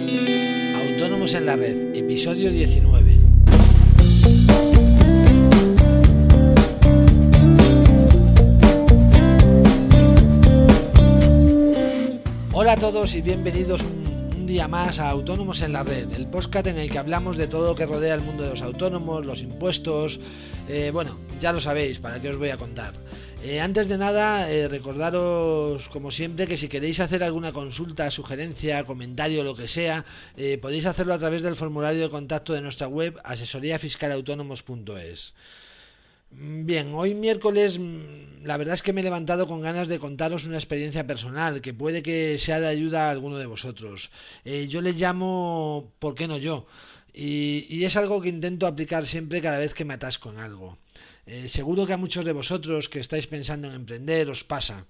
Autónomos en la Red, episodio 19. Hola a todos y bienvenidos un, día más a Autónomos en la Red, el podcast en el que hablamos de todo lo que rodea el mundo de los autónomos, los impuestos, eh, bueno, ya lo sabéis, para qué os voy a contar. Eh, antes de nada, eh, recordaros, como siempre, que si queréis hacer alguna consulta, sugerencia, comentario, lo que sea, podéis hacerlo a través del formulario de contacto de nuestra web asesoríafiscalautónomos.es. Mm, bien, hoy miércoles mm, la verdad es que me he levantado con ganas de contaros una experiencia personal que puede que sea de ayuda a alguno de vosotros. yo le llamo ¿por qué no yo? Y, y es algo que intento aplicar siempre cada vez que me atasco en algo. Eh, seguro que a muchos de vosotros que estáis pensando en emprender os pasa.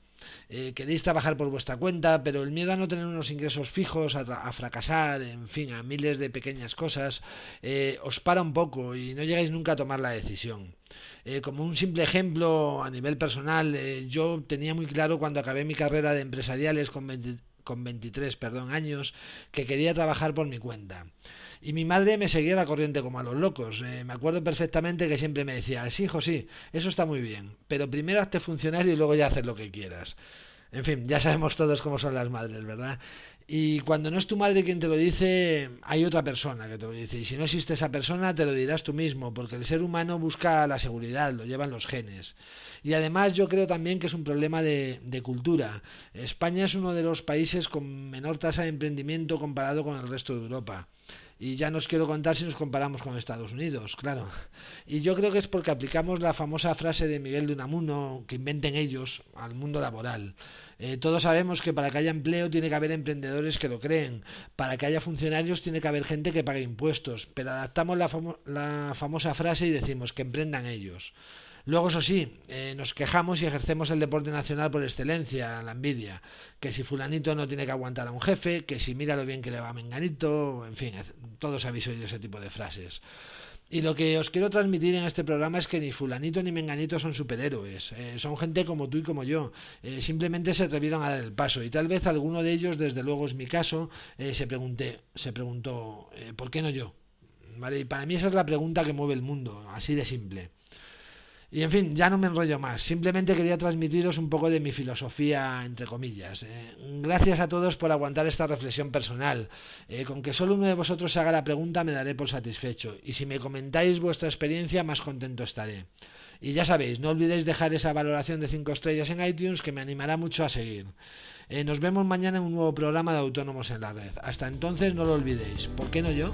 Eh, queréis trabajar por vuestra cuenta, pero el miedo a no tener unos ingresos fijos, a, fracasar, en fin, a miles de pequeñas cosas, eh, os para un poco y no llegáis nunca a tomar la decisión. Como un simple ejemplo a nivel personal, yo tenía muy claro cuando acabé mi carrera de empresariales con, con 23 perdón, años que quería trabajar por mi cuenta. Y mi madre me seguía la corriente como a los locos. Eh, me acuerdo perfectamente que siempre me decía, sí, hijo, sí, eso está muy bien, pero primero hazte funcionario y luego ya haces lo que quieras. En fin, ya sabemos todos cómo son las madres, ¿verdad? Y cuando no es tu madre quien te lo dice, hay otra persona que te lo dice. Y si no existe esa persona, te lo dirás tú mismo, porque el ser humano busca la seguridad, lo llevan los genes. Y además yo creo también que es un problema de, de cultura. España es uno de los países con menor tasa de emprendimiento comparado con el resto de Europa. Y ya nos quiero contar si nos comparamos con Estados Unidos, claro. Y yo creo que es porque aplicamos la famosa frase de Miguel de Unamuno, que inventen ellos, al mundo laboral. Eh, todos sabemos que para que haya empleo tiene que haber emprendedores que lo creen, para que haya funcionarios tiene que haber gente que pague impuestos, pero adaptamos la, famosa frase y decimos que emprendan ellos. Luego, eso sí, eh, nos quejamos y ejercemos el deporte nacional por excelencia, la envidia. Que si fulanito no tiene que aguantar a un jefe, que si mira lo bien que le va a menganito, en fin, todos habéis oído ese tipo de frases. Y lo que os quiero transmitir en este programa es que ni fulanito ni menganito son superhéroes, eh, son gente como tú y como yo, eh, simplemente se atrevieron a dar el paso y tal vez alguno de ellos, desde luego es mi caso, se, pregunté, se preguntó, ¿por qué no yo? ¿Vale? Y para mí esa es la pregunta que mueve el mundo, así de simple. Y en fin, ya no me enrollo más. Simplemente quería transmitiros un poco de mi filosofía, entre comillas. Eh. Gracias a todos por aguantar esta reflexión personal. Eh, con que solo uno de vosotros haga la pregunta me daré por satisfecho. Y si me comentáis vuestra experiencia, más contento estaré. Y ya sabéis, no olvidéis dejar esa valoración de 5 estrellas en iTunes que me animará mucho a seguir. Eh, nos vemos mañana en un nuevo programa de Autónomos en la Red. Hasta entonces no lo olvidéis. ¿Por qué no yo?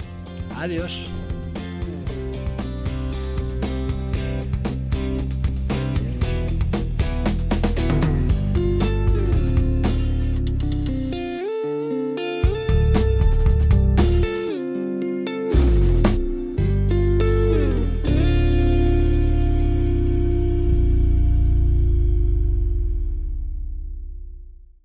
Adiós.